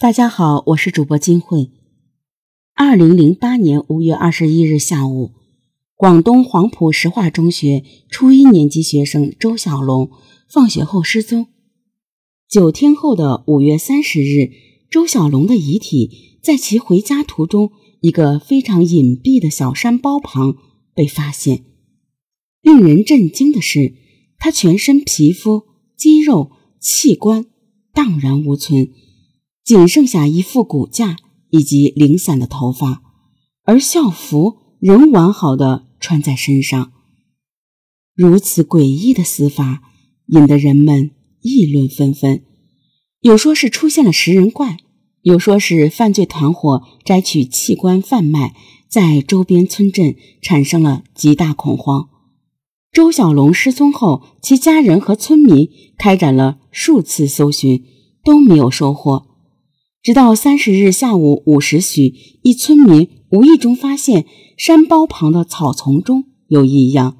大家好，我是主播金慧。二零零八年五月二十一日下午，广东黄埔石化中学初一年级学生周小龙放学后失踪。九天后的五月三十日，周小龙的遗体在其回家途中一个非常隐蔽的小山包旁被发现。令人震惊的是，他全身皮肤、肌肉、器官荡然无存。仅剩下一副骨架以及零散的头发，而校服仍完好的穿在身上。如此诡异的死法，引得人们议论纷纷。有说是出现了食人怪，有说是犯罪团伙摘取器官贩卖，在周边村镇产生了极大恐慌。周小龙失踪后，其家人和村民开展了数次搜寻，都没有收获。直到三十日下午五时许，一村民无意中发现山包旁的草丛中有异样，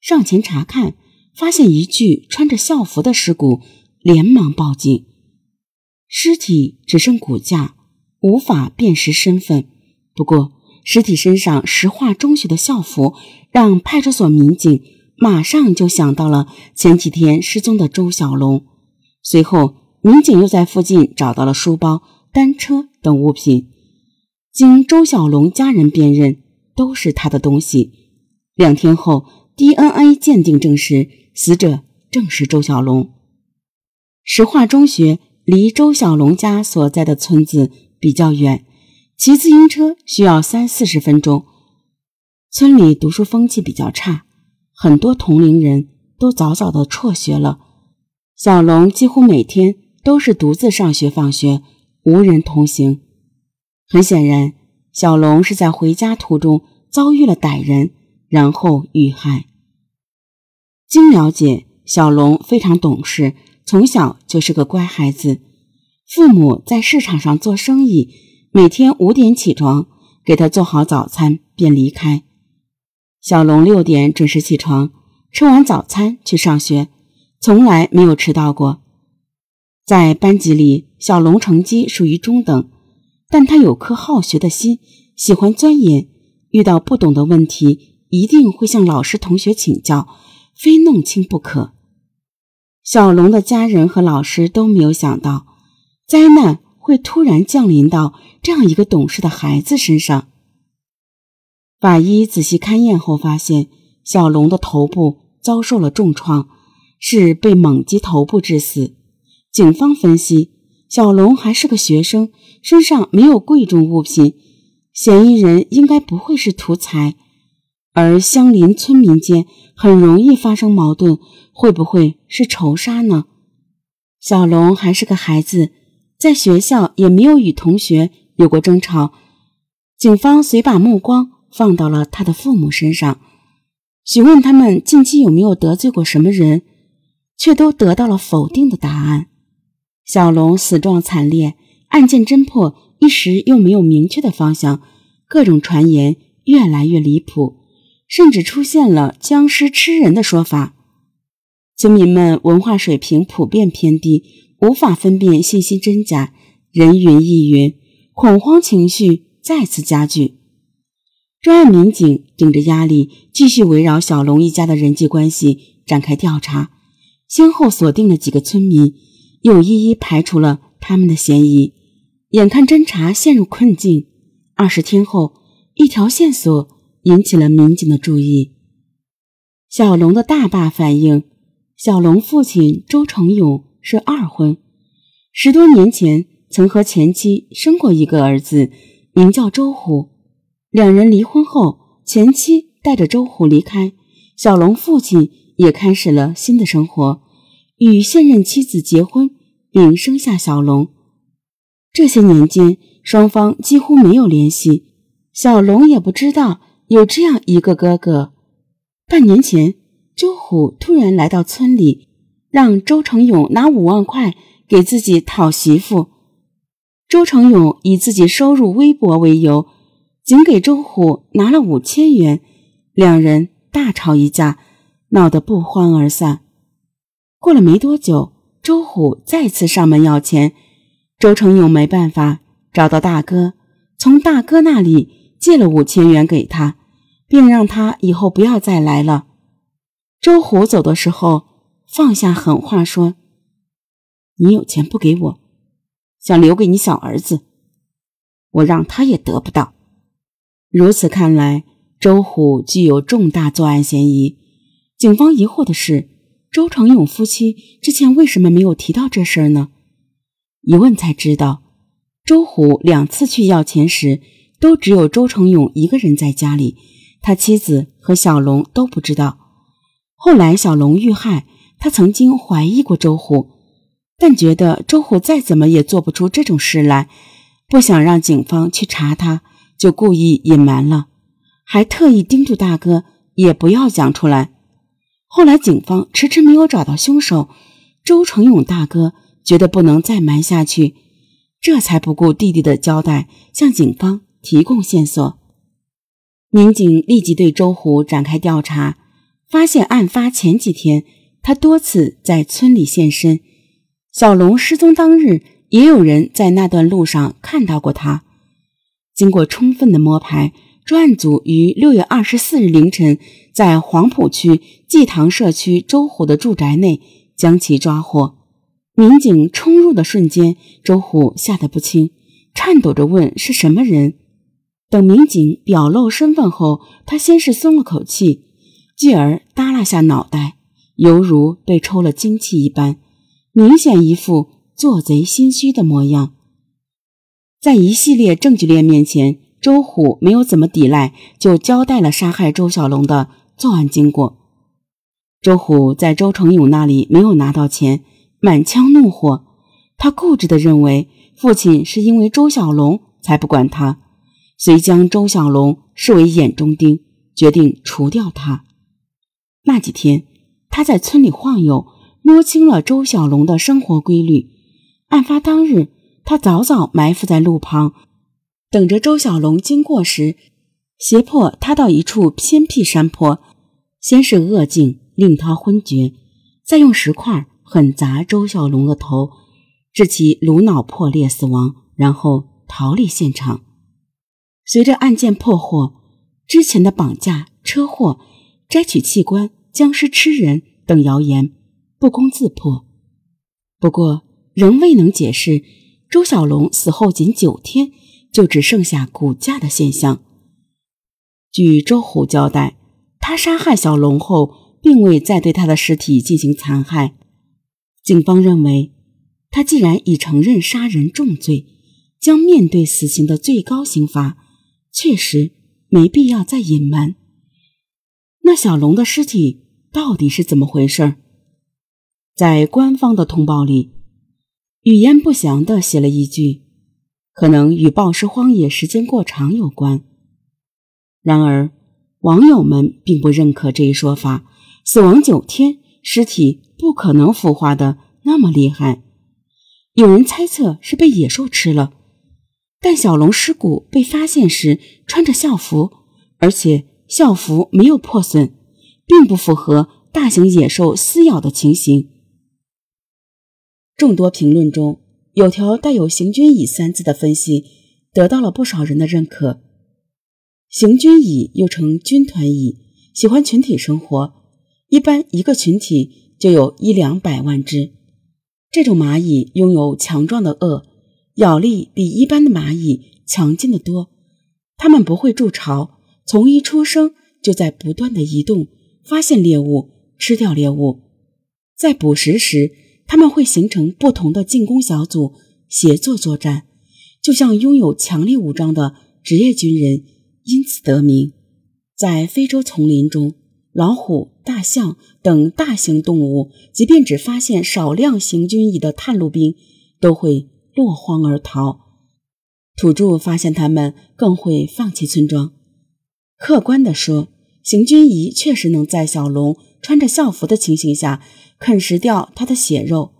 上前查看，发现一具穿着校服的尸骨，连忙报警。尸体只剩骨架，无法辨识身份。不过，尸体身上石化中学的校服，让派出所民警马上就想到了前几天失踪的周小龙。随后。民警又在附近找到了书包、单车等物品，经周小龙家人辨认，都是他的东西。两天后，DNA 鉴定证实，死者正是周小龙。石化中学离周小龙家所在的村子比较远，骑自行车需要三四十分钟。村里读书风气比较差，很多同龄人都早早的辍学了。小龙几乎每天。都是独自上学放学，无人同行。很显然，小龙是在回家途中遭遇了歹人，然后遇害。经了解，小龙非常懂事，从小就是个乖孩子。父母在市场上做生意，每天五点起床，给他做好早餐便离开。小龙六点准时起床，吃完早餐去上学，从来没有迟到过。在班级里，小龙成绩属于中等，但他有颗好学的心，喜欢钻研。遇到不懂的问题，一定会向老师、同学请教，非弄清不可。小龙的家人和老师都没有想到，灾难会突然降临到这样一个懂事的孩子身上。法医仔细勘验后发现，小龙的头部遭受了重创，是被猛击头部致死。警方分析，小龙还是个学生，身上没有贵重物品，嫌疑人应该不会是图财。而相邻村民间很容易发生矛盾，会不会是仇杀呢？小龙还是个孩子，在学校也没有与同学有过争吵。警方遂把目光放到了他的父母身上，询问他们近期有没有得罪过什么人，却都得到了否定的答案。小龙死状惨烈，案件侦破一时又没有明确的方向，各种传言越来越离谱，甚至出现了僵尸吃人的说法。村民们文化水平普遍偏低，无法分辨信息真假，人云亦云，恐慌情绪再次加剧。专案民警顶着压力，继续围绕小龙一家的人际关系展开调查，先后锁定了几个村民。又一一排除了他们的嫌疑，眼看侦查陷入困境。二十天后，一条线索引起了民警的注意。小龙的大爸反映，小龙父亲周成勇是二婚，十多年前曾和前妻生过一个儿子，名叫周虎。两人离婚后，前妻带着周虎离开，小龙父亲也开始了新的生活，与现任妻子结婚。并生下小龙。这些年间，双方几乎没有联系。小龙也不知道有这样一个哥哥。半年前，周虎突然来到村里，让周成勇拿五万块给自己讨媳妇。周成勇以自己收入微薄为由，仅给周虎拿了五千元，两人大吵一架，闹得不欢而散。过了没多久。周虎再次上门要钱，周成勇没办法，找到大哥，从大哥那里借了五千元给他，并让他以后不要再来了。周虎走的时候放下狠话说：“你有钱不给我，想留给你小儿子，我让他也得不到。”如此看来，周虎具有重大作案嫌疑。警方疑惑的是，周成勇夫妻之前为什么没有提到这事儿呢？一问才知道，周虎两次去要钱时，都只有周成勇一个人在家里，他妻子和小龙都不知道。后来小龙遇害，他曾经怀疑过周虎，但觉得周虎再怎么也做不出这种事来，不想让警方去查他，就故意隐瞒了，还特意叮嘱大哥也不要讲出来。后来警方迟迟没有找到凶手，周成勇大哥。觉得不能再瞒下去，这才不顾弟弟的交代，向警方提供线索。民警立即对周虎展开调查，发现案发前几天，他多次在村里现身。小龙失踪当日，也有人在那段路上看到过他。经过充分的摸排，专案组于六月二十四日凌晨，在黄埔区济塘社区周虎的住宅内将其抓获。民警冲入的瞬间，周虎吓得不轻，颤抖着问：“是什么人？”等民警表露身份后，他先是松了口气，继而耷拉下脑袋，犹如被抽了精气一般，明显一副做贼心虚的模样。在一系列证据链面前，周虎没有怎么抵赖，就交代了杀害周小龙的作案经过。周虎在周成勇那里没有拿到钱。满腔怒火，他固执地认为父亲是因为周小龙才不管他，遂将周小龙视为眼中钉，决定除掉他。那几天，他在村里晃悠，摸清了周小龙的生活规律。案发当日，他早早埋伏在路旁，等着周小龙经过时，胁迫他到一处偏僻山坡，先是恶境令他昏厥，再用石块。狠砸周小龙的头，致其颅脑破裂死亡，然后逃离现场。随着案件破获，之前的绑架、车祸、摘取器官、僵尸吃人等谣言不攻自破。不过，仍未能解释周小龙死后仅九天就只剩下骨架的现象。据周虎交代，他杀害小龙后，并未再对他的尸体进行残害。警方认为，他既然已承认杀人重罪，将面对死刑的最高刑罚，确实没必要再隐瞒。那小龙的尸体到底是怎么回事？在官方的通报里，语焉不详地写了一句：“可能与暴尸荒野时间过长有关。”然而，网友们并不认可这一说法。死亡九天，尸体。不可能腐化的那么厉害，有人猜测是被野兽吃了。但小龙尸骨被发现时穿着校服，而且校服没有破损，并不符合大型野兽撕咬的情形。众多评论中有条带有“行军蚁”三字的分析，得到了不少人的认可。行军蚁又称军团蚁，喜欢群体生活，一般一个群体。就有一两百万只。这种蚂蚁拥有强壮的颚，咬力比一般的蚂蚁强劲的多。它们不会筑巢，从一出生就在不断的移动，发现猎物，吃掉猎物。在捕食时，他们会形成不同的进攻小组，协作作战，就像拥有强力武装的职业军人，因此得名。在非洲丛林中。老虎、大象等大型动物，即便只发现少量行军蚁的探路兵，都会落荒而逃。土著发现它们，更会放弃村庄。客观地说，行军蚁确实能在小龙穿着校服的情形下啃食掉它的血肉，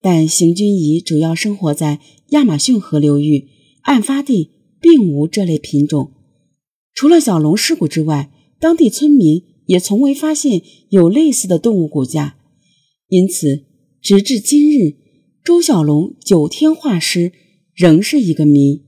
但行军蚁主要生活在亚马逊河流域，案发地并无这类品种。除了小龙尸骨之外，当地村民。也从未发现有类似的动物骨架，因此，直至今日，周小龙九天化尸仍是一个谜。